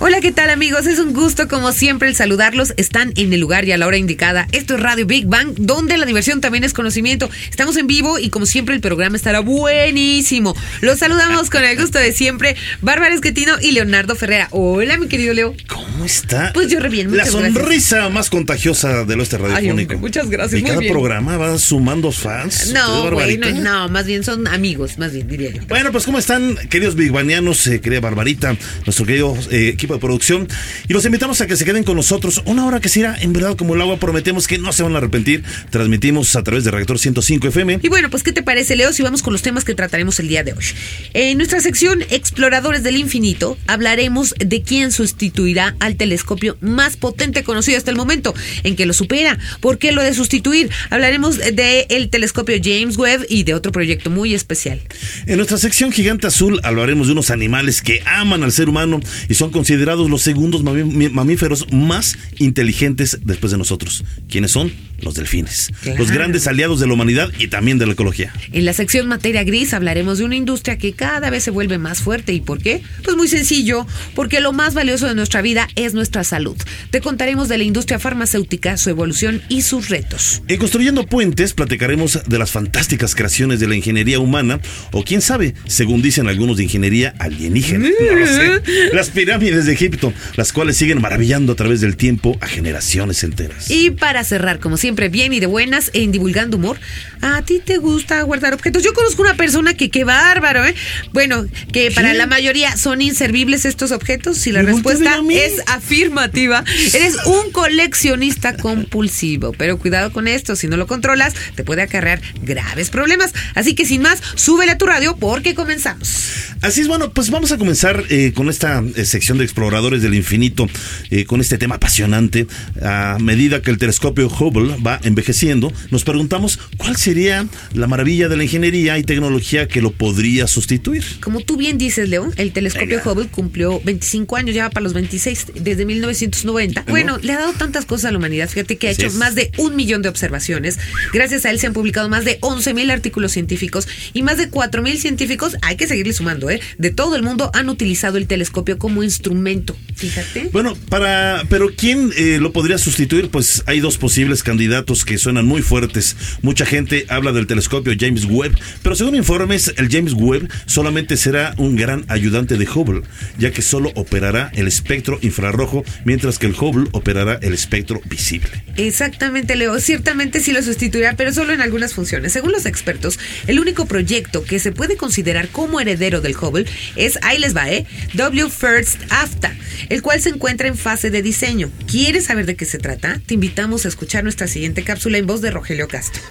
Hola, ¿qué tal amigos? Es un gusto como siempre el saludarlos. Están en el lugar y a la hora indicada. Esto es Radio Big Bang, donde la diversión también es conocimiento. Estamos en vivo y como siempre el programa estará buenísimo. Los saludamos con el gusto de siempre, Bárbara Esquetino y Leonardo Ferrera. Hola, mi querido Leo. ¿Cómo está? Pues yo re bien, La sonrisa gracias. más contagiosa del oeste radiofónico. hombre, muchas gracias, Y muy cada bien. programa va sumando fans. No, ¿Usted, güey, no, no, más bien son amigos, más bien diría yo. Bueno, pues ¿cómo están, queridos bigbanianos, eh, querida Barbarita, nuestro querido eh, equipo de producción? Y los invitamos a que se queden con nosotros una hora que será en verdad como el agua. Prometemos que no se van a arrepentir. Transmitimos a través de Reactor 105 FM. Y bueno, pues ¿qué te parece, Leo, si vamos con los temas que trataremos el día de hoy? En nuestra sección Exploradores del Infinito hablaremos de quién sustituirá al telescopio más potente conocido hasta el momento, en que lo supera, por qué lo de sustituir. Hablaremos del el telescopio James Webb y de otro proyecto muy especial. En nuestra sección Gigante Azul hablaremos de unos animales que aman al ser humano y son considerados los segundos mamíferos más inteligentes después de nosotros. ¿Quiénes son? Los delfines. Claro. Los grandes aliados de la humanidad y también de la ecología. En la sección Materia Gris hablaremos de una industria que cada vez se vuelve más fuerte. ¿Y por qué? Pues muy sencillo, porque lo más valioso de nuestra vida es nuestra salud. Te contaremos de la industria farmacéutica, su evolución y sus retos. En Construyendo Puentes platicaremos de las fantásticas creaciones de la ingeniería humana o quién sabe, según dicen algunos de ingeniería alienígena. No lo sé. Las pirámides de Egipto, las cuales siguen maravillando a través del tiempo a generaciones enteras. Y para cerrar, como siempre, bien y de buenas en Divulgando Humor, ¿a ti te gusta guardar objetos? Yo conozco una persona que qué bárbaro, ¿eh? Bueno, que para la mayoría son inservibles estos objetos. Si la ¿Me volteas a respuesta es afirmativa, eres un coleccionista compulsivo. Pero cuidado con esto, si no lo controlas, te puede acarrear graves problemas. Así que sin más, súbele a tu radio porque comenzamos. Así es, bueno, pues vamos a comenzar eh, con esta eh, sección de exploradores del infinito, eh, con este tema apasionante. A medida que el telescopio Hubble va envejeciendo, nos preguntamos cuál sería la maravilla de la ingeniería y tecnología que lo podría sustituir. Como tú bien dices, Leo, el telescopio Venga. Hubble cumplió 25 años, ya va para los 26, desde 1990. Bueno, le ha dado tantas cosas a la humanidad. Fíjate que ha Así hecho es. más de un millón de observaciones. Gracias a él se han publicado más de 11 mil artículos científicos y más de 4 mil científicos, hay que seguirle sumando, ¿eh? De todo el mundo han utilizado el telescopio como instrumento. Fíjate. Bueno, para, pero ¿quién eh, lo podría sustituir? Pues hay dos posibles candidatos que suenan muy fuertes. Mucha gente habla del telescopio James Webb, pero según informes, el James Webb solamente será un gran ayudante de Hubble, ya que solo operará el espectro infrarrojo, mientras que el Hubble operará el espectro visible. Exactamente, Leo. Ciertamente sí lo sustituirá, pero solo en algunas funciones. Según los expertos, el único proyecto que se puede considerar como heredero del Hubble es, ahí les va, ¿eh? W First AFTA, el cual se encuentra en fase de diseño. ¿Quieres saber de qué se trata? Te invitamos a escuchar nuestra siguiente cápsula en voz de Rogelio Castro.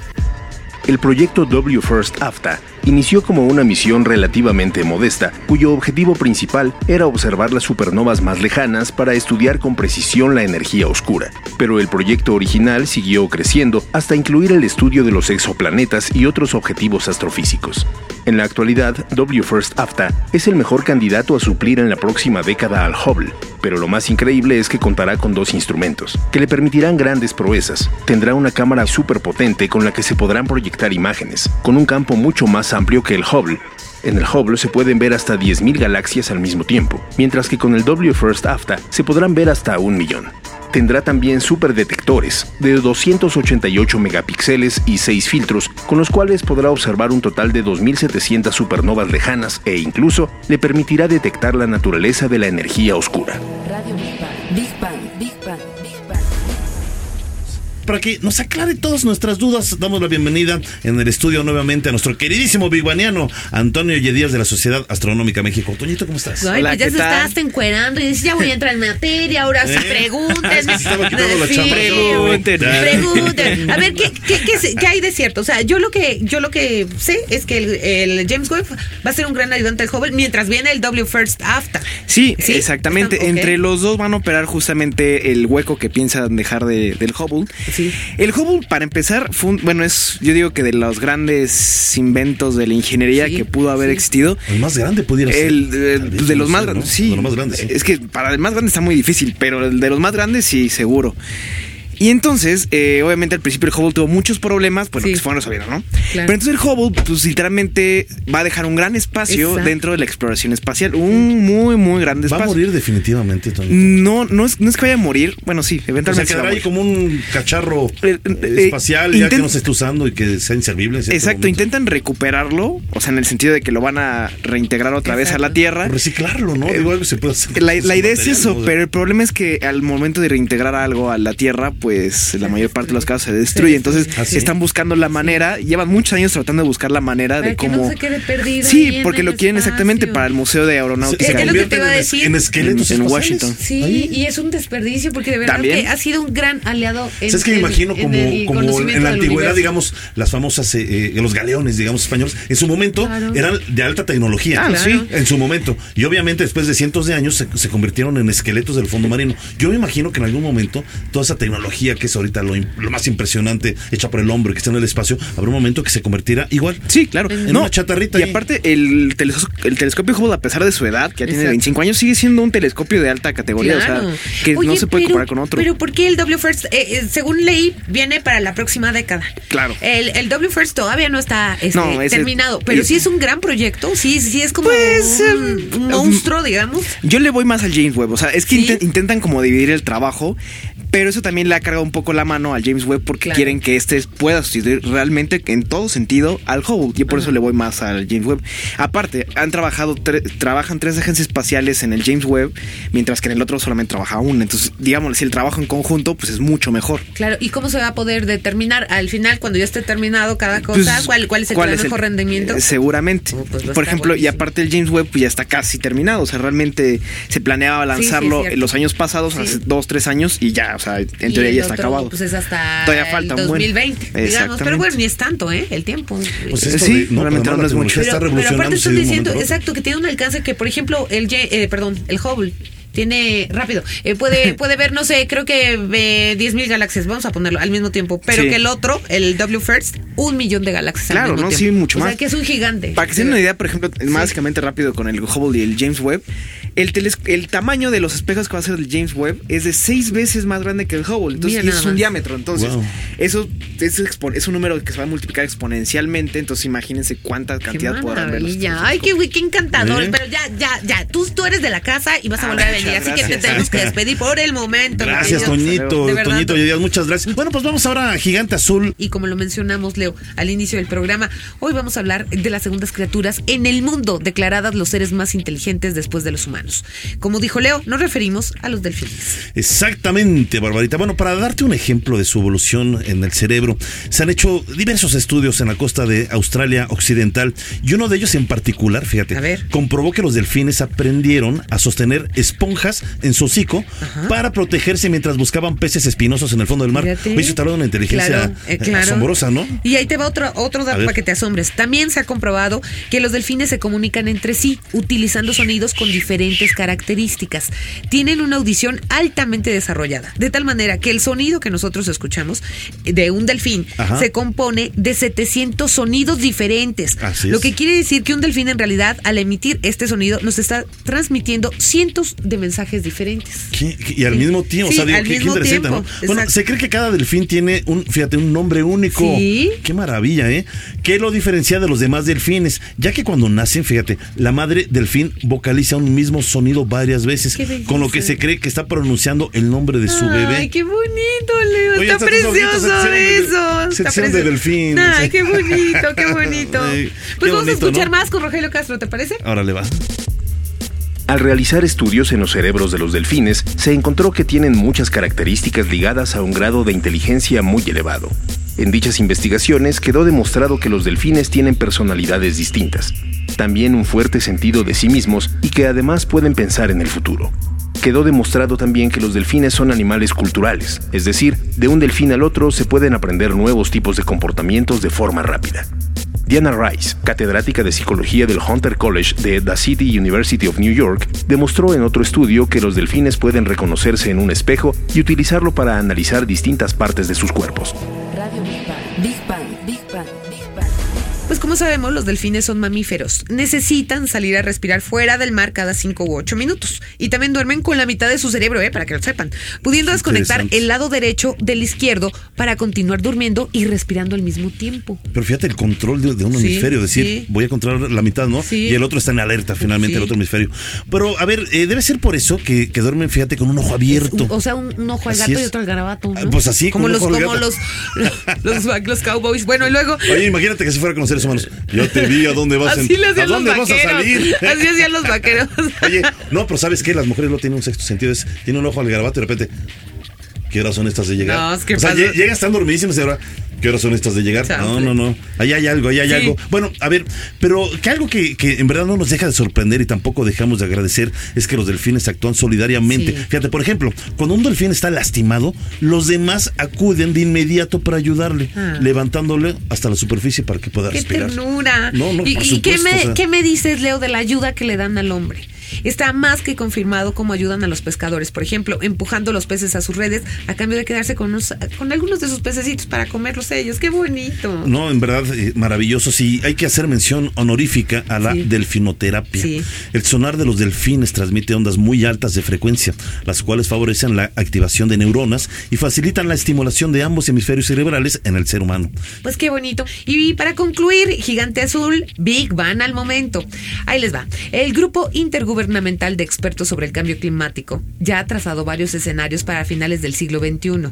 El proyecto W First AFTA inició como una misión relativamente modesta, cuyo objetivo principal era observar las supernovas más lejanas para estudiar con precisión la energía oscura. Pero el proyecto original siguió creciendo hasta incluir el estudio de los exoplanetas y otros objetivos astrofísicos. En la actualidad, W First AFTA es el mejor candidato a suplir en la próxima década al Hubble, pero lo más increíble es que contará con dos instrumentos, que le permitirán grandes proezas. Tendrá una cámara superpotente con la que se podrán proyectar imágenes, con un campo mucho más amplio que el Hubble. En el Hubble se pueden ver hasta 10.000 galaxias al mismo tiempo, mientras que con el W First AFTA se podrán ver hasta un millón. Tendrá también superdetectores de 288 megapíxeles y 6 filtros, con los cuales podrá observar un total de 2.700 supernovas lejanas e incluso le permitirá detectar la naturaleza de la energía oscura. Para que nos aclare todas nuestras dudas, damos la bienvenida en el estudio nuevamente a nuestro queridísimo bigbaniano Antonio Yedías de la Sociedad Astronómica México. Toñito, ¿cómo estás? Ay, Hola, pues ya ¿qué se tal? está hasta encuerando y dice, ya voy a entrar en materia, ahora sí ¿Eh? pregunten. Es que Sí. A ver, ¿qué, qué, qué qué hay de cierto? O sea, yo lo que yo lo que sé es que el, el James Webb va a ser un gran ayudante del Hubble mientras viene el W First AFTA. Sí, Sí, exactamente. Entre los dos van a operar justamente el hueco que piensan dejar de- del Hubble. Sí. El Hubble, para empezar, fue un- bueno, es, yo digo que de los grandes inventos de la ingeniería Sí, que pudo haber sí. existido. El más grande pudiera ser. El, sí. De los más grandes, sí. Es que para el más grande está muy difícil, pero el de los más grandes sí, seguro. Y entonces, eh, obviamente al principio el Hubble tuvo muchos problemas, bueno, Sí. que se fueron resolviendo, ¿no? Claro. Pero entonces el Hubble, pues literalmente va a dejar un gran espacio Exacto. dentro de la exploración espacial. Un muy, muy grande Va a espacio. morir definitivamente, Toño. No, no es, no es que vaya a morir. Bueno, sí, O sea, eventualmente. se va a quedará ahí como un cacharro Eh, eh, eh, espacial ya que no se esté usando y que sea inservible. Exacto, momento. intentan recuperarlo, o sea, en el sentido de que lo van a reintegrar otra vez a la. Tierra. O Reciclarlo, ¿no? Eh, Digo, algo se puede hacer. La, idea es eso, o sea. pero el problema es que al momento de reintegrar algo a la Tierra, pues la mayor parte de los casos se destruye. Entonces están buscando la manera, llevan muchos años tratando de buscar la manera Para de que cómo... no se quede perdido sí, porque lo quieren exactamente para el Museo de Se, Aeronáutica. se Es que lo que convierten te iba a en, decir. en esqueletos En-. Washington. Sí, Ahí. y es un desperdicio porque de verdad También. que ha sido un gran aliado en ¿Sabes que me imagino en como, el como conocimiento en la antigüedad, digamos, las famosas, eh, eh, los galeones, digamos, españoles, en su momento Claro. eran de alta tecnología. Ah, Claro. sí. En su momento. Y obviamente después de cientos de años se, se convirtieron en esqueletos del fondo marino. Yo me imagino que en algún momento toda esa tecnología que es ahorita lo, im- lo más impresionante hecha por el hombre que está en el espacio, habrá un momento que se convertirá igual. Sí, claro. En una chatarrita Y ahí. aparte, el, teles- el telescopio Hubble, a pesar de su edad, que ya tiene Exacto. 25 años, sigue siendo un telescopio de alta categoría. Claro. O sea, que Oye, no se puede pero- comparar con otro. Pero ¿por qué el W First? Eh, eh, según leí, viene para la próxima década. Claro. El, el W First todavía no está este, No, ese- terminado, pero sí es un gran proyecto. Sí, sí es como Pues, un, un monstruo, digamos. Yo le voy más al James Webb. O sea, es que intentan como dividir el trabajo, pero eso también le ha cargado un poco la mano al James Webb porque Claro. quieren que este pueda sustituir realmente en todo sentido al Hubble. Y por eso le voy más al James Webb. Aparte, han trabajado, tre- trabajan tres agencias espaciales en el James Webb, mientras que en el otro solamente trabaja una. Entonces, digamos, si el trabajo en conjunto, pues es mucho mejor. Claro, ¿y cómo se va a poder determinar al final, cuando ya esté terminado cada cosa, Pues, cuál, cuál es el que da mejor rendimiento? eh, seguramente. Oh, pues Por ejemplo, y aparte el James Webb pues ya está casi terminado. O sea, realmente se planeaba Sí, sí, lanzarlo en los años pasados, Sí. hace dos, tres años, y ya, sea, en Y teoría ya está otro, acabado. Pues es hasta Todavía falta el un buen. 2020, digamos. Pero bueno, ni es tanto, ¿eh? El tiempo. Pues esto sí, de- no, realmente pero no es mucho. pero, pero aparte un diciendo, exacto, que tiene un alcance que, por ejemplo, el, J- eh, perdón, el Hubble tiene rápido, eh, puede puede ver, no sé, creo que eh, 10.000 galaxias, vamos a ponerlo al mismo tiempo, pero Sí. que el otro, el W First, un millón de galaxias al Claro, mismo ¿no? tiempo. Sí, mucho o más. sea, que es un gigante. Para que se den una idea, por ejemplo, básicamente rápido con el Hubble y el James Webb, el, teles- el tamaño de los espejos que va a ser el James Webb es de seis veces más grande que el Hubble. Entonces, y es un diámetro. Entonces, Wow. eso es, es un número que se va a multiplicar exponencialmente. Entonces, imagínense cuánta Qué cantidad podrán ver los. Ay, qué, qué encantador. ¿Eh? Pero ya, ya, ya. Tú, tú eres de la casa y vas a Ah, volver a venir. Así que te tenemos que despedir por el momento. Gracias. Toñito. Toñito muchas gracias. Bueno, pues vamos ahora a Gigante Azul. Y como lo mencionamos, Leo, al inicio del programa, hoy vamos a hablar de las segundas criaturas en el mundo, declaradas los seres más inteligentes después de los humanos. Como dijo Leo, nos referimos a los delfines. Exactamente, Barbarita. Bueno, para darte un ejemplo de su evolución en el cerebro, se han hecho diversos estudios en la costa de Australia Occidental y uno de ellos en particular, fíjate, A ver. comprobó que los delfines aprendieron a sostener esponjas en su hocico para protegerse mientras buscaban peces espinosos en el fondo del mar. Fíjate. Eso una inteligencia Claro, eh, eh, claro. asombrosa, ¿no? Y ahí te va otro, dato para que te asombres. También se ha comprobado que los delfines se comunican entre sí utilizando sonidos con diferentes características. Tienen una audición altamente desarrollada, de tal manera que el sonido que nosotros escuchamos de un delfín Ajá. se compone de 700 sonidos diferentes. Así Lo que quiere decir que un delfín en realidad al emitir este sonido nos está transmitiendo cientos de mensajes diferentes. ¿Qué? Y al mismo tiempo, Sí, o sea, digo, al qué, qué mismo interesante, tiempo, ¿no? Bueno, exacto. se cree que cada delfín tiene un, fíjate, un nombre único. Sí. Qué maravilla, ¿eh? ¿Qué lo diferencia de los demás delfines? Ya que cuando nacen, fíjate, la madre delfín vocaliza un mismo sonido varias veces, con lo que se cree que está pronunciando el nombre de su bebé. Ay, qué bonito, Leo. Oye, está precioso eso. se está hicieron de delfín. Ay, qué bonito, qué bonito. Ay, pues qué vamos bonito, a escuchar ¿no? más con Rogelio Castro, ¿te parece? Ahora le va. Al realizar estudios en los cerebros de los delfines, se encontró que tienen muchas características ligadas a un grado de inteligencia muy elevado. En dichas investigaciones quedó demostrado que los delfines tienen personalidades distintas, también un fuerte sentido de sí mismos y que además pueden pensar en el futuro. Quedó demostrado también que los delfines son animales culturales, es decir, de un delfín al otro se pueden aprender nuevos tipos de comportamientos de forma rápida. Diana Rice, catedrática de psicología del Hunter College de The City University of New York, demostró en otro estudio que los delfines pueden reconocerse en un espejo y utilizarlo para analizar distintas partes de sus cuerpos. Radio Big Bang. Big Bang. Big Bang. Como sabemos, los delfines son mamíferos. Necesitan salir a respirar fuera del mar cada 5 u 8 minutos. Y también duermen con la mitad de su cerebro, ¿eh? para que lo sepan. Pudiendo desconectar el lado derecho del izquierdo para continuar durmiendo y respirando al mismo tiempo. Pero fíjate el control de, de un Sí, hemisferio, decir, sí. voy a controlar la mitad, ¿no? Sí. Y el otro está en alerta, finalmente, el otro hemisferio. Pero, a ver, eh, debe ser por eso que, que duermen, fíjate, con un ojo abierto. Un- o sea, un, un ojo al Así gato y otro al garabato. ¿no? Ah, pues así, como los, como gato. los, los, los cowboys. Bueno, y luego. Oye, imagínate que se fuera con los seres humanos. Yo te vi a dónde vas, Así a dónde vas a salir. Así hacían los vaqueros. Oye, no, pero ¿sabes qué? Las mujeres no tienen un sexto sentido. Es, tiene un ojo al garabato y de repente, ¿qué horas son estas de llegar? No, es que o sea, llegas tan dormidísimas y ahora, ¿qué horas son estas de llegar? No, no, no. Ahí hay algo, ahí hay Sí. algo. Bueno, a ver, pero que algo que, que en verdad no nos deja de sorprender y tampoco dejamos de agradecer es que los delfines actúan solidariamente. Sí. Fíjate, por ejemplo, cuando un delfín está lastimado, los demás acuden de inmediato para ayudarle, Ah. levantándole hasta la superficie para que pueda ¡Qué respirar. ternura! No, no, ¿Y, por y qué, me, o sea. qué me dices, Leo, de la ayuda que le dan al hombre? Está más que confirmado cómo ayudan a los pescadores, por ejemplo, empujando los peces a sus redes a cambio de quedarse con, unos- con algunos de sus pececitos para comerlos ellos. ¡Qué bonito! No, en verdad, eh, maravilloso. Sí, hay que hacer mención honorífica a la Sí. delfinoterapia. Sí. El sonar de los delfines transmite ondas muy altas de frecuencia, las cuales favorecen la activación de neuronas y facilitan la estimulación de ambos hemisferios cerebrales en el ser humano. Pues qué bonito. Y para concluir, Gigante Azul, Big Bang al momento. Ahí les va. El Grupo Intergubernamental de Expertos sobre el Cambio Climático ya ha trazado varios escenarios para finales del siglo XXI.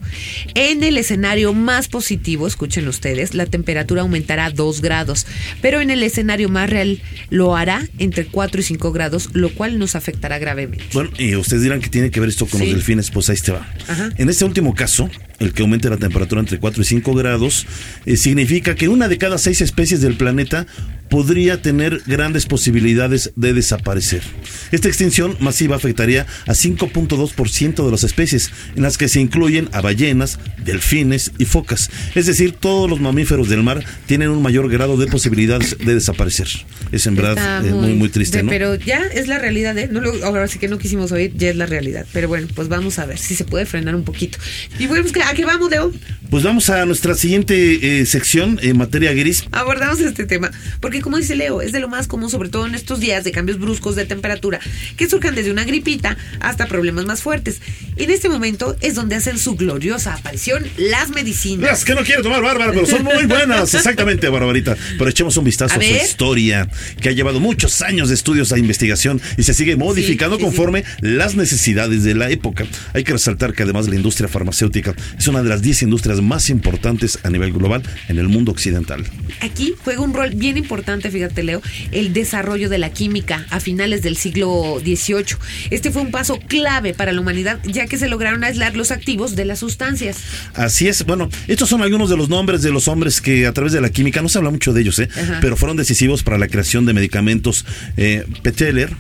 En el escenario más positivo, escuchen ustedes, la temperatura aumentará 2 grados, pero en el escenario más real lo hará entre 4 y 5 grados, lo cual nos afectará gravemente. Bueno, y ustedes dirán que tiene que ver esto con Sí. los delfines, pues ahí te va. Ajá. En este último caso, el que aumente la temperatura entre 4 y 5 grados, eh, significa que una de cada seis especies del planeta podría tener grandes posibilidades de desaparecer. Esta extinción masiva afectaría a 5.2% de las especies, en las que se incluyen a ballenas, delfines y focas. Es decir, todos los mamíferos del mar tienen un mayor grado de posibilidades de desaparecer. Es en verdad eh, muy, muy triste, de- ¿no? Pero ya es la realidad, ¿eh? No lo- ahora sí que no quisimos oír, ya es la realidad. Pero bueno, pues vamos a ver si se puede frenar un poquito. Y bueno, pues, ¿a qué vamos, Leo? Pues vamos a nuestra siguiente eh, sección en materia gris. Abordamos este tema, porque como dice Leo, es de lo más común, sobre todo en estos días de cambios bruscos de temperatura, que surjan desde una gripita hasta problemas más fuertes. En este momento es donde hacen su gloriosa aparición las medicinas. Las que no quiero tomar, Bárbara, pero son muy buenas. Exactamente, Barbarita. Pero echemos un vistazo A a, su historia, que ha llevado muchos años de estudios e investigación y se sigue modificando sí, sí. conforme las necesidades de la época. Hay que resaltar que además la industria farmacéutica es una de las 10 industrias más importantes a nivel global en el mundo occidental. Aquí juega un rol bien importante, fíjate Leo, el desarrollo de la química a finales del siglo XVIII. Este fue un paso clave para la humanidad, ya que se lograron aislar los activos de las sustancias. Así es, bueno, estos son algunos de los nombres de los hombres que a través de la química, no se habla mucho de ellos, ¿eh? Ajá. pero fueron decisivos para la creación de medicamentos. Eh, Peteler,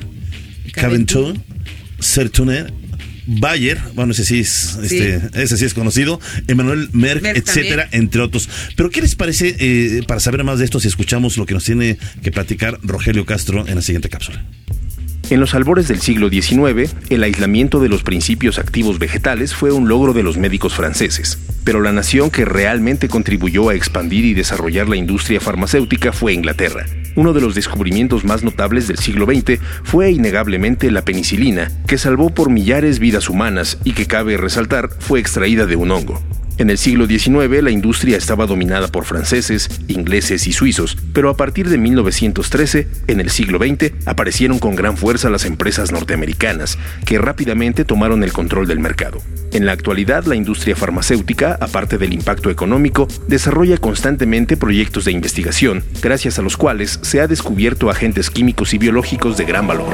Caventou, Sertuner, Bayer, bueno, ese sí es, este, ese sí es conocido, Emmanuel Merck, Merck etcétera, también. entre otros. Pero ¿qué les parece eh, para saber más de esto si escuchamos lo que nos tiene que platicar Rogelio Castro en la siguiente cápsula? En los albores del siglo XIX, el aislamiento de los principios activos vegetales fue un logro de los médicos franceses, pero la nación que realmente contribuyó a expandir y desarrollar la industria farmacéutica fue Inglaterra. Uno de los descubrimientos más notables del siglo XX fue innegablemente la penicilina, que salvó por millares vidas humanas y que cabe resaltar fue extraída de un hongo. En el siglo XIX la industria estaba dominada por franceses, ingleses y suizos, pero a partir de 1913, en el siglo XX, aparecieron con gran fuerza las empresas norteamericanas, que rápidamente tomaron el control del mercado. En la actualidad, la industria farmacéutica, aparte del impacto económico, desarrolla constantemente proyectos de investigación, gracias a los cuales se ha descubierto agentes químicos y biológicos de gran valor.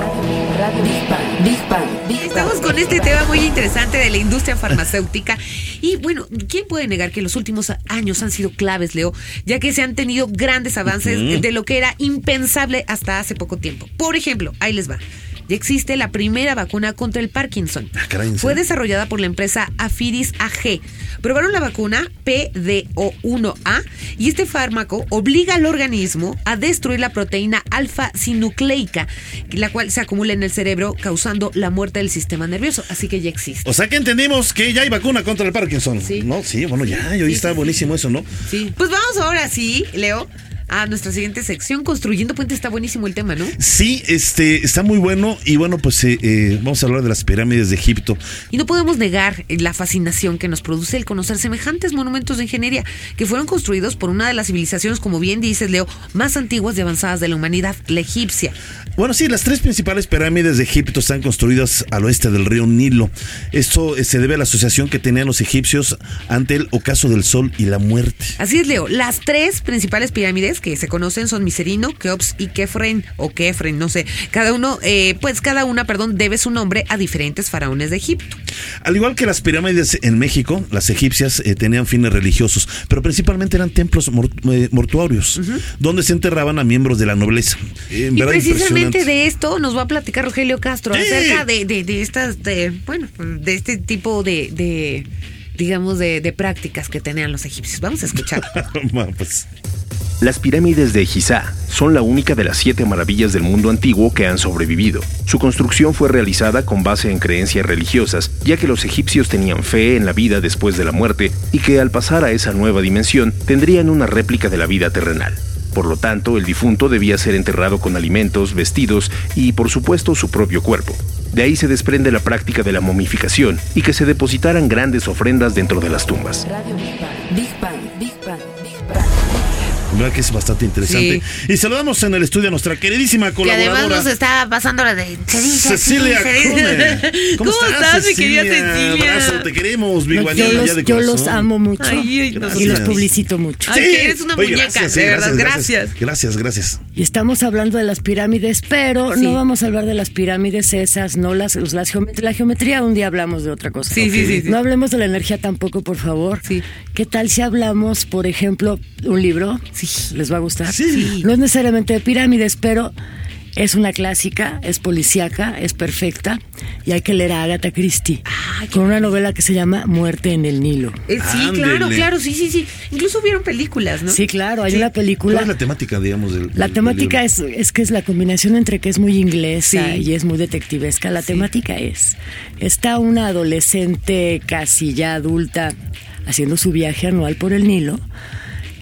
Estamos con este tema muy interesante de la industria farmacéutica. Y bueno, ¿quién puede negar que los últimos años han sido claves, Leo? Ya que se han tenido grandes avances de lo que era impensable hasta hace poco tiempo. Por ejemplo, ahí les va. Ya existe la primera vacuna contra el Parkinson. Ah, caray, ¿en Fue desarrollada por la empresa Afiris AG. Probaron la vacuna PDO1A y este fármaco obliga al organismo a destruir la proteína alfa-sinucleica, la cual se acumula en el cerebro causando la muerte del sistema nervioso. Así que ya existe. O sea que entendimos que ya hay vacuna contra el Parkinson. Sí. No, sí, bueno, ya, y hoy Sí, está sí. buenísimo eso, ¿no? Sí. Pues vamos ahora sí, Leo, a nuestra siguiente sección. Construyendo puentes está buenísimo el tema, ¿no? Sí, este, está muy bueno y bueno, pues eh, eh, vamos a hablar de las pirámides de Egipto. Y no podemos negar la fascinación que nos produce el conocer semejantes monumentos de ingeniería que fueron construidos por una de las civilizaciones, como bien dices, Leo, más antiguas y avanzadas de la humanidad, la egipcia. Bueno, sí, las tres principales pirámides de Egipto están construidas al oeste del río Nilo. Esto eh, se debe a la asociación que tenían los egipcios ante el ocaso del sol y la muerte. Así es, Leo. Las tres principales pirámides que se conocen son Miserino, Keops y Kefren, o Kefren, no sé. Cada uno, eh, pues cada una, perdón, debe su nombre a diferentes faraones de Egipto. Al igual que las pirámides en México, las egipcias eh, tenían fines religiosos, pero principalmente eran templos mor- eh, mortuorios, donde se enterraban a miembros de la nobleza. Eh, Y precisamente de esto nos va a platicar Rogelio Castro Sí. acerca de, de, de estas, de, bueno, de este tipo de, de digamos, de, de prácticas que tenían los egipcios. Vamos a escuchar. Bueno, pues, Las pirámides de Giza son la única de las siete maravillas del mundo antiguo que han sobrevivido. Su construcción fue realizada con base en creencias religiosas, ya que los egipcios tenían fe en la vida después de la muerte y que al pasar a esa nueva dimensión tendrían una réplica de la vida terrenal. Por lo tanto, el difunto debía ser enterrado con alimentos, vestidos y, por supuesto, su propio cuerpo. De ahí se desprende la práctica de la momificación y que se depositaran grandes ofrendas dentro de las tumbas. Radio Big. Big. Big. Verdad que es bastante interesante. Y saludamos en el estudio a nuestra queridísima Que colaboradora. además nos está pasando la de. Cecilia. ¿Cómo, estás, mi querida Cecilia? Abrazo, te queremos, Big No, yo ya los, de yo corazón. los amo mucho Ay, ay, y los publicito mucho. Ay, que eres una Oye, muñeca, gracias, de verdad, gracias. Gracias, gracias. Y estamos hablando de las pirámides, pero Sí. no vamos a hablar de las pirámides esas, no las, las geomet- la geometría. Un día hablamos de otra cosa. Sí, sí, sí, sí. No hablemos de la energía tampoco, por favor. Sí. ¿Qué tal si hablamos, por ejemplo, un libro? Sí. ¿Les va a gustar? Sí. No es necesariamente de pirámides, pero es una clásica, es policíaca, es perfecta y hay que leer a Agatha Christie con una novela que se llama Muerte en el Nilo. Eh, sí, Ándele. claro, claro, sí, sí, sí. Incluso hubieron películas, ¿no? Sí, claro, hay Sí. una ¿Cuál película. es la temática, digamos, del La del- temática del es, es que es la combinación entre que es muy inglesa Sí. y es muy detectivesca. La temática es, está una adolescente casi ya adulta haciendo su viaje anual por el Nilo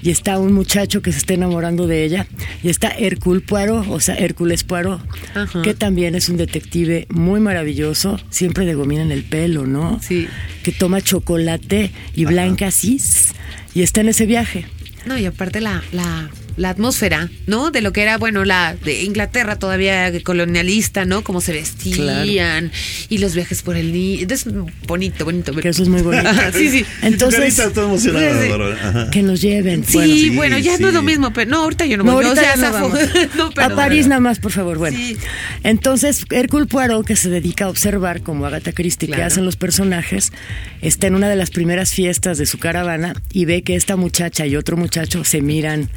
y está un muchacho que se está enamorando de ella y está Hercule Poirot, o sea, Hércules Poirot, Ajá. que también es un detective muy maravilloso, siempre de gomina en el pelo, ¿no? Sí. Que toma chocolate y blanca cis y está en ese viaje. No, y aparte la, la, la atmósfera, ¿no? De lo que era, bueno, la de Inglaterra todavía colonialista, ¿no? Cómo se vestían y los viajes por el Nilo. Es bonito, bonito. Que eso es muy bonito. sí, sí. Entonces, Sí. Bárbara. Ajá. que nos lleven. Sí, Bueno, sí, bueno, ya sí. no es lo mismo, pero no, ahorita yo no No, voy. ahorita o sea, ya no vamos. No, pero- a París nada más, por favor. Bueno, Sí. entonces Hércule Poirot, que se dedica a observar como Agatha Christie que hacen los personajes, está en una de las primeras fiestas de su caravana y ve que esta muchacha y otro muchacho se miran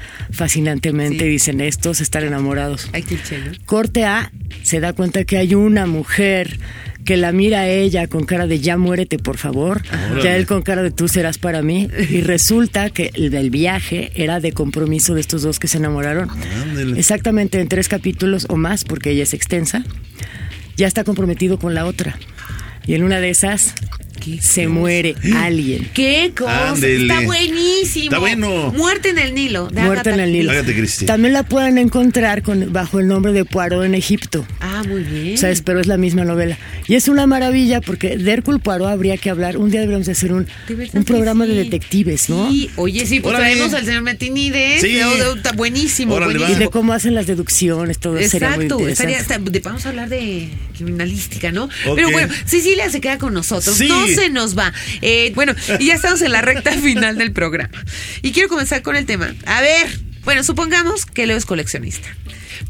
fascinantemente Sí. dicen estos están enamorados. Ay, qué. Corte A, se da cuenta que hay una mujer que la mira a ella con cara de ya muérete por favor, ya él con cara de tú serás para mí y resulta que el del viaje era de compromiso de estos dos que se enamoraron. Exactamente en tres capítulos o más porque ella es extensa. Ya está comprometido con la otra. Y en una de esas ¿Qué se muere alguien. ¡Qué cosa! Ándele. Está buenísimo. Está bueno. Muerte en el Nilo. de Muerte Agatha en el Nilo. Agatha. También la pueden encontrar con, bajo el nombre de Poirot en Egipto. Ah, muy bien. ¿Sabes? Pero es la misma novela. Y es una maravilla porque de Hércule Poirot habría que hablar. Un día deberíamos de hacer un, un programa sí. de detectives, ¿no? Sí, oye, sí, pues Órale. traemos al señor Metinides. Sí. de- de- está buenísimo, Órale, va. Y buenísimo. de cómo hacen las deducciones, todo eso sería muy Exacto, interesante. estaría, está- vamos a hablar de criminalística, ¿no? Pero bueno, Cecilia se queda con nosotros, Sí. no se nos va. Eh, bueno, y ya estamos en la recta final del programa. Y quiero comenzar con el tema. A ver, bueno, supongamos que Leo es coleccionista.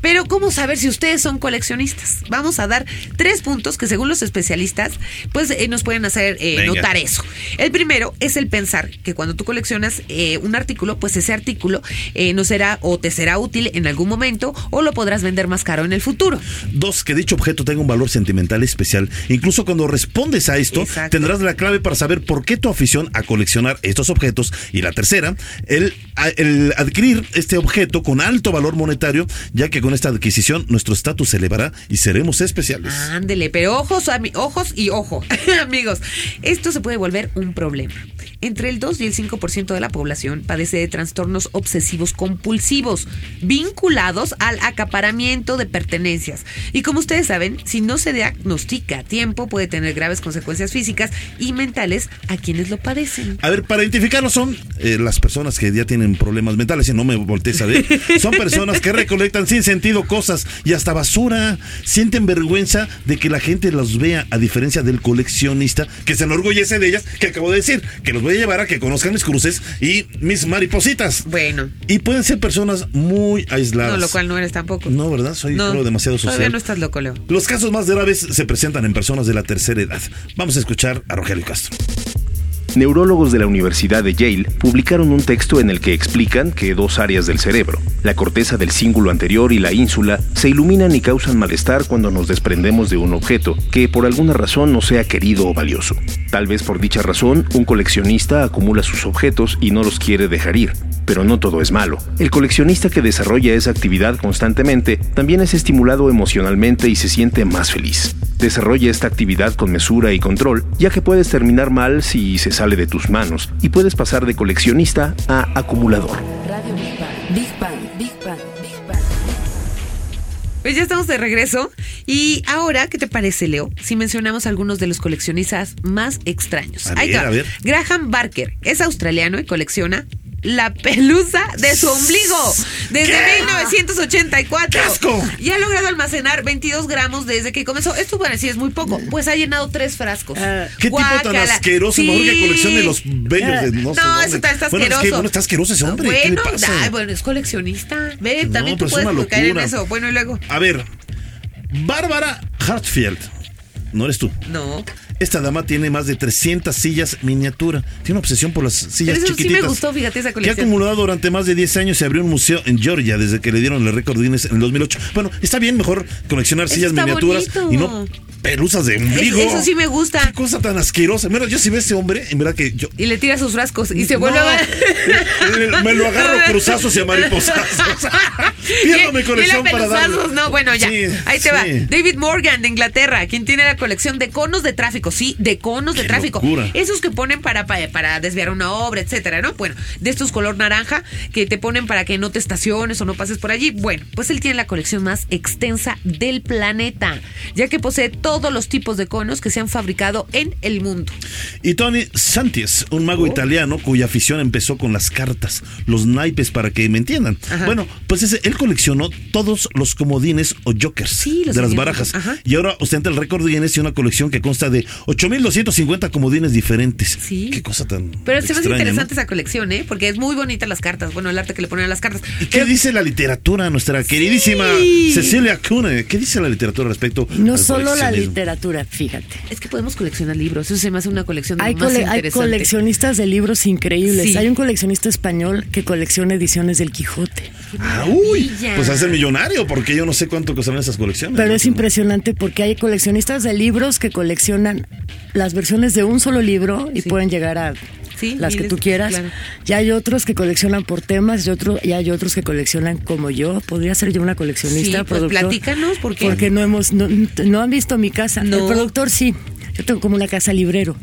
Pero ¿cómo saber si ustedes son coleccionistas? Vamos a dar tres puntos que según los especialistas, pues eh, nos pueden hacer eh, notar eso. El primero es el pensar que cuando tú coleccionas eh, un artículo, pues ese artículo eh, no será o te será útil en algún momento o lo podrás vender más caro en el futuro. Dos, que dicho objeto tenga un valor sentimental especial. Incluso cuando respondes a esto, Exacto. tendrás la clave para saber por qué tu afición a coleccionar estos objetos. Y la tercera, el adquirir este objeto con alto valor monetario, ya que con esta adquisición nuestro estatus se elevará y seremos especiales. Ándele, pero ojos, ojos y ojo, amigos. Esto se puede volver un problema. Entre el 2 y el 5% de la población padece de trastornos obsesivos compulsivos vinculados al acaparamiento de pertenencias. Y como ustedes saben, si no se diagnostica a tiempo puede tener graves consecuencias físicas y mentales a quienes lo padecen. A ver, para identificarlo son eh, las personas que ya tienen problemas mentales, y no me voltees a ver, son personas que recolectan sin sentido cosas y hasta basura, sienten vergüenza de que la gente los vea, a diferencia del coleccionista que se enorgullece de ellas, que acabo de decir, que los voy a llevar a que conozcan mis cruces y mis maripositas. Bueno, Y pueden ser personas muy aisladas. no, lo cual no eres tampoco. No, ¿verdad? Soy No, creo, demasiado Todavía social. no estás loco, Leo. Los casos más graves se presentan en personas de la tercera edad. Vamos a escuchar a Rogelio Castro. Neurólogos de la Universidad de Yale publicaron un texto en el que explican que dos áreas del cerebro, la corteza del cíngulo anterior y la ínsula, se iluminan y causan malestar cuando nos desprendemos de un objeto que por alguna razón no sea querido o valioso. Tal vez por dicha razón, un coleccionista acumula sus objetos y no los quiere dejar ir. Pero no todo es malo. El coleccionista que desarrolla esa actividad constantemente también es estimulado emocionalmente y se siente más feliz. Desarrolla esta actividad con mesura y control, ya que puedes terminar mal si se sale de tus manos y puedes pasar de coleccionista a acumulador. Radio Big Bang. Big Bang. Big Bang. Big Bang. Pues ya estamos de regreso. Y ahora, ¿qué te parece, Leo? Si mencionamos algunos de los coleccionistas más extraños. A Ahí ver, a ver. Graham Barker es australiano y colecciona la pelusa de su ombligo desde 1984. ¡Qué asco! Y ha logrado almacenar 22 gramos desde que comenzó. Esto para decir es muy poco. Pues ha llenado tres frascos. Ah. ¿Qué tipo tan asqueroso? Mejor que Sí. coleccione los bellos de no, sé No, dónde. eso está, está bueno, asqueroso. Es que, bueno, está asqueroso ese hombre. ¿Qué le Bueno, pasa? ay, bueno, es coleccionista. Ve, No, también tú puedes caer en eso. Bueno, y luego. A ver, Bárbara Hartfield. No eres tú. No. Esta dama tiene más de 300 sillas miniatura. Tiene una obsesión por las sillas Pero eso sí me chiquititas. gustó, fíjate, esa Que ha colección. acumulado durante más de 10 años y abrió un museo en Georgia desde que le dieron el récord Guinness en el 2008. Bueno, está bien mejor coleccionar sillas miniaturas bonito. y no pelusas de ombligo. eso sí me gusta. Qué cosa tan asquerosa. Mira, yo si veo a ese hombre, en verdad que yo... Y le tira sus frascos y se No, vuelve a... me- lo agarro cruzazos y a mariposazos. Pierdo mi colección para darle. No, bueno, ya. Sí, Ahí te sí. va. David Morgan de Inglaterra, quien tiene la colección de conos de tráfico. Sí, de conos de tráfico. locura. Esos que ponen para, para, para desviar una obra, etcétera, ¿no? Bueno, de estos color naranja que te ponen para que no te estaciones o no pases por allí. Bueno, pues él tiene la colección más extensa del planeta, ya que posee todos los tipos de conos que se han fabricado en el mundo. Y Tony Santis, un mago Oh. italiano cuya afición empezó con las cartas, los naipes, para que me entiendan. Ajá. Bueno, pues ese, él coleccionó todos los comodines o jokers Sí, de las barajas. Ajá. Y ahora ostenta el récord Guinness y una colección que consta de 8.250 comodines diferentes. Sí. Qué cosa tan Pero se me hace interesante ¿no? esa colección, ¿eh? Porque es muy bonita las cartas. Bueno, el arte que le ponen a las cartas. ¿Y qué Pero- dice la literatura, nuestra queridísima Cecilia Cune? ¿Qué dice la literatura respecto No solo la? Literatura, fíjate. Es que podemos coleccionar libros. Eso se me hace una colección de Hay, lo más cole- hay coleccionistas de libros increíbles. Sí. Hay un coleccionista español que colecciona ediciones del Quijote. Ah, uy, pues hace millonario, porque yo no sé cuánto costarán esas colecciones. Pero ¿no? es impresionante porque hay coleccionistas de libros que coleccionan las versiones de un solo libro y Sí. pueden llegar a Sí, las que tú quieras. claro. Y hay otros que coleccionan por temas y, otro, y hay otros que coleccionan como yo. Podría ser yo una coleccionista. Sí, pues productor, platícanos, ¿por qué? Porque no hemos, no, no han visto mi casa. No. El productor sí. Yo tengo como una casa librero.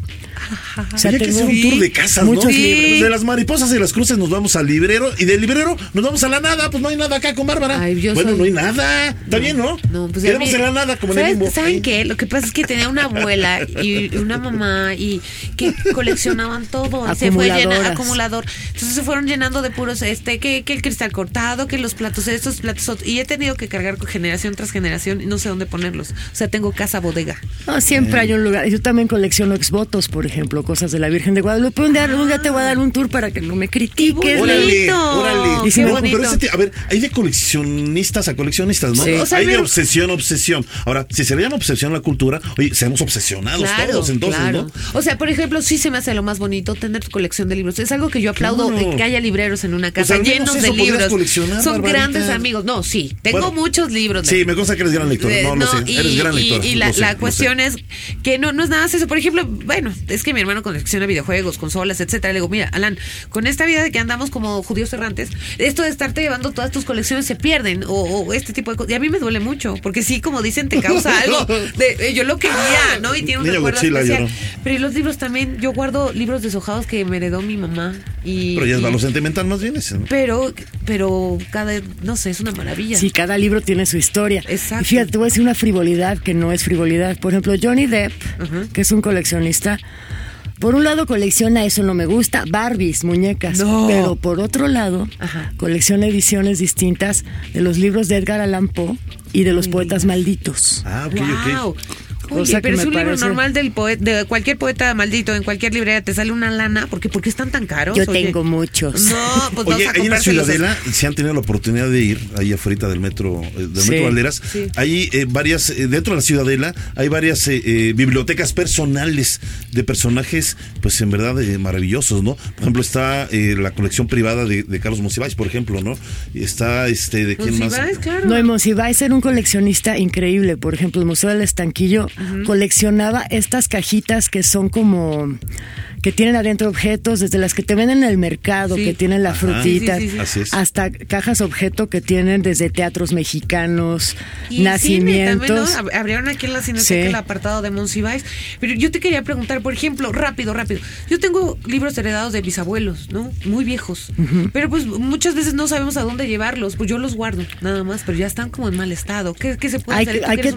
O sea, Habría que hacer un tour de casas, ¿no? muchos Sí. libros. Pues de las mariposas y las cruces nos vamos al librero y del librero nos vamos a la nada, pues no hay nada acá con Bárbara. Ay, yo bueno, soy- no hay nada. Está bien, ¿no? No, pues Quedamos mí- en la nada como en el ¿sabes- limbo. ¿Saben qué? Lo que pasa es que tenía una abuela y una mamá y que coleccionaban todo. Se fue llena, acumulador. Entonces se fueron llenando de puros, este, que, que el cristal cortado, que los platos estos, platos otros. Y he tenido que cargar con generación tras generación y no sé dónde ponerlos. O sea, tengo casa bodega. No, siempre hay un lugar. Yo también colecciono exvotos, por ejemplo, cosas de la Virgen de Guadalupe. Un día, un día te voy a dar un tour para que no me critiques. Órale, órale. Y si bonito. Pero ese a ver, hay de coleccionistas a coleccionistas, ¿no? Sí. O sea, hay de obsesión a obsesión. Ahora, si se le llama obsesión a la cultura, oye, seamos obsesionados Claro, todos entonces, claro. ¿no? O sea, por ejemplo, sí se me hace lo más bonito tener tu colección de libros. Es algo que yo aplaudo Claro. que haya libreros en una casa llenos eso de libros. coleccionar, Son Barbarita. grandes amigos. No, sí, tengo Bueno, muchos libros. de- Sí, me consta que eres gran lector. de- No, lo sé. y, Eres gran y- lector. y la, sé, la cuestión sé. es que no, no es nada más eso. Por ejemplo, bueno, es que mi hermano colecciona videojuegos, consolas, etcétera. Le digo, mira, Alan, con esta vida de que andamos como judíos errantes, esto de estarte llevando todas tus colecciones se pierden o, o este tipo de cosas. Y a mí me duele mucho, porque sí, como dicen, te causa algo. De, eh, yo lo quería, ¿no? Y tiene un recuerdo Godzilla especial. Pero y los libros también, yo guardo libros deshojados que me heredó mi mamá. Y, Pero ya es valor sentimental más bien ese, ¿no? pero, pero cada, no sé, es una maravilla. Sí, cada libro tiene su historia. Exacto. Y fíjate, te voy a decir una frivolidad que no es frivolidad. Por ejemplo, Johnny Depp, que es un coleccionista, por un lado colecciona, eso no me gusta, Barbies, muñecas. No. Pero por otro lado, Ajá. colecciona ediciones distintas de los libros de Edgar Allan Poe y de los poetas malditos. Ah, ok, Wow. ok. Oye, Cosa que pero es un libro normal del poeta, de cualquier poeta maldito, en cualquier librería te sale una lana, porque ¿por qué están tan caros? Yo Oye? tengo muchos. No, pues Oye, a ahí en la. Ciudadela, si han tenido la oportunidad de ir, ahí afuera del metro, eh, del Sí, metro Valderas, sí. hay eh, varias, eh, dentro de la Ciudadela, hay varias eh, eh, bibliotecas personales de personajes, pues en verdad eh, maravillosos, ¿no? Por ejemplo, está eh, la colección privada de, de Carlos Monsiváis, por ejemplo, ¿no? Y está, este, ¿de quién más? Monsiváis, claro. No, Monsiváis era un coleccionista increíble. Por ejemplo, el Museo del Estanquillo coleccionaba estas cajitas que son como que tienen adentro objetos, desde las que te venden en el mercado, Sí. que tienen la Ajá. frutita, Sí, sí, sí, sí. Así es. hasta cajas objeto que tienen desde teatros mexicanos, Y cine también, ¿no? nacimientos. Ab- Abrieron aquí en la cineteca Sí. el apartado de Monsiváis. Pero yo te quería preguntar, por ejemplo, rápido, rápido. Yo tengo libros heredados de mis abuelos, ¿no? Muy viejos. Pero pues muchas veces no sabemos a dónde llevarlos. Pues yo los guardo, nada más, pero ya están como en mal estado. ¿Qué, qué se puede Hay hacer? hay que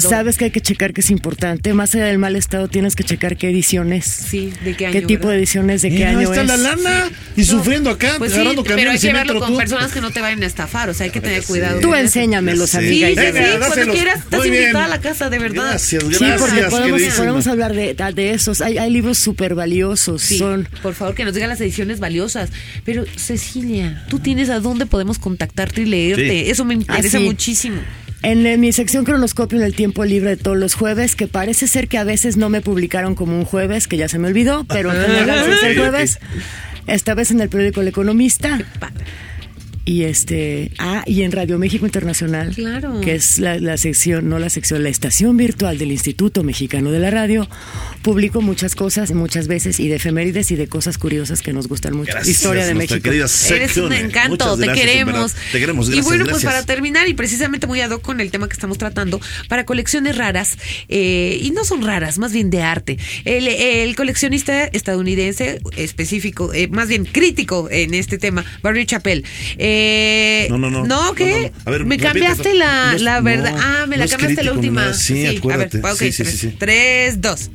sabes que hay que checar que es importante. Más allá del mal estado, tienes que checar qué ediciones. Sí, de qué año. ¿Qué tipo ¿verdad? de ediciones de qué año está es? la lana y No, sufriendo acá, pues sí, pero hay que y llevarlo con tú. personas que no te vayan a estafar, o sea, hay que tener Sí. cuidado. Tú enséñamelos, amiga. Sí, sí, sí, cuando quieras, estás Muy invitada bien. a la casa, de verdad. Gracias, Sí, gracias. porque podemos, podemos hablar de, de esos. Hay, hay libros súper valiosos. Sí, Son por favor, que nos digan las ediciones valiosas. Pero, Cecilia, tú tienes a dónde podemos contactarte y leerte. Sí. Eso me interesa Ah, sí. muchísimo. En, mi sección cronoscopio en el tiempo libre de todos los jueves, que parece ser que a veces no me publicaron como un jueves, que ya se me olvidó, pero en general sí es el jueves. Esta vez en el periódico El Economista. Padre. Y este, ah, y en Radio México Internacional, Claro. que es la, la sección, no la sección, la estación virtual del Instituto Mexicano de la Radio, publico muchas cosas, muchas veces, y de efemérides y de cosas curiosas que nos gustan mucho. Gracias, Historia de México. Eres un encanto, te queremos. Te queremos, y gracias, bueno, pues para terminar, y precisamente muy ad hoc con el tema que estamos tratando, para colecciones raras, eh, y no son raras, más bien de arte. El, el coleccionista estadounidense específico, eh, más bien crítico en este tema, Barry Chappell. Eh, No, no, no. ¿No? ¿Qué? No, no, no. A ver, me cambiaste la, la verdad. ah, me la cambiaste la crítico última. nada. Sí, acuérdate. A ver, ok, Sí, sí, tres, sí, sí. tres, dos.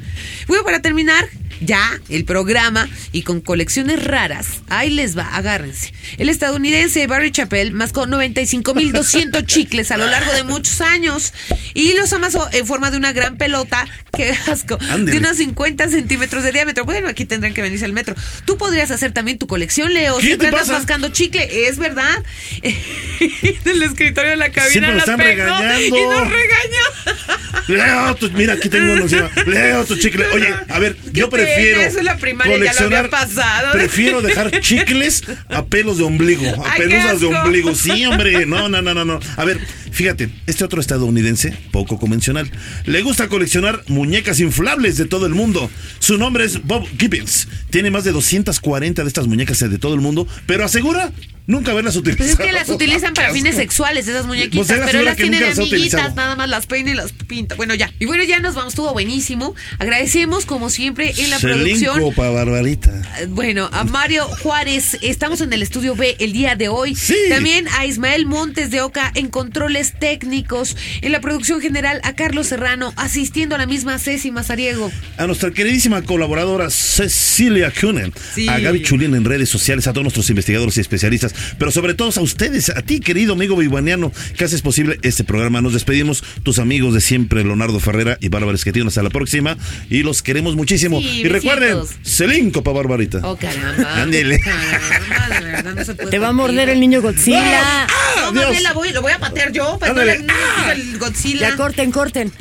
Bueno, para terminar, ya el programa y con colecciones raras. Ahí les va, agárrense. El estadounidense Barry Chappell mascó 95.200 chicles a lo largo de muchos años y los amasó en forma de una gran pelota, que asco, de unos 50 centímetros de diámetro. Bueno, aquí tendrán que venirse al metro. Tú podrías hacer también tu colección, Leo. ¿Qué Siempre te andas pasa? mascando chicle, es verdad. Del escritorio de la cabina las están regañando. Y nos regañó. Leo, tu- mira, aquí tengo uno. Leo tu chicle. Oye, a ver, yo pena, prefiero. eso en la primaria ya lo había coleccionar- pasado. Prefiero dejar chicles a pelos de ombligo, a Ay, pelusas de ombligo. Sí, hombre. No, no, no, no, no. A ver, fíjate, este otro estadounidense, poco convencional, le gusta coleccionar muñecas inflables de todo el mundo. Su nombre es Bob Gibbons. Tiene más de 240 de estas muñecas de todo el mundo, pero asegura nunca haberlas utilizado. Pues es que las utilizan para fines sexuales, esas muñequitas, Pues pero asegura las que tiene de nunca las ha amiguitas, nada más las peina y las pinta. Bueno, ya. Y bueno, ya nos vamos, estuvo buenísimo. Agradecemos, como siempre, en la producción. Selinco pa' Barbarita. eh, Bueno, a Mario Juárez, estamos en el estudio B el día de hoy. Sí. También a Ismael Montes de Oca en controles técnicos. En la producción general, a Carlos Serrano, asistiendo a la misma Ceci Mazariego. A nuestra queridísima colaboradora Cecilia Kunen, Sí. a Gaby Chulín en redes sociales, a todos nuestros investigadores y especialistas. Pero sobre todo a ustedes, a ti, querido amigo vivuaniano, que haces posible este programa. Nos despedimos, tus amigos de siempre, Leonardo Ferrera y Bárbara Esquetino. Hasta la próxima y los queremos muchísimo. Sí, y recuerden. Celinco pa' Barbarita. Oh, caramba. Ándele. Caramba, de verdad no se puede Te va a morder el niño Godzilla. No, Adiós. mames, la voy, lo voy a patear yo. Pero no le- el Godzilla. Ya corten, corten.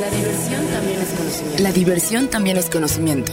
La diversión también es conocimiento. La diversión también es conocimiento.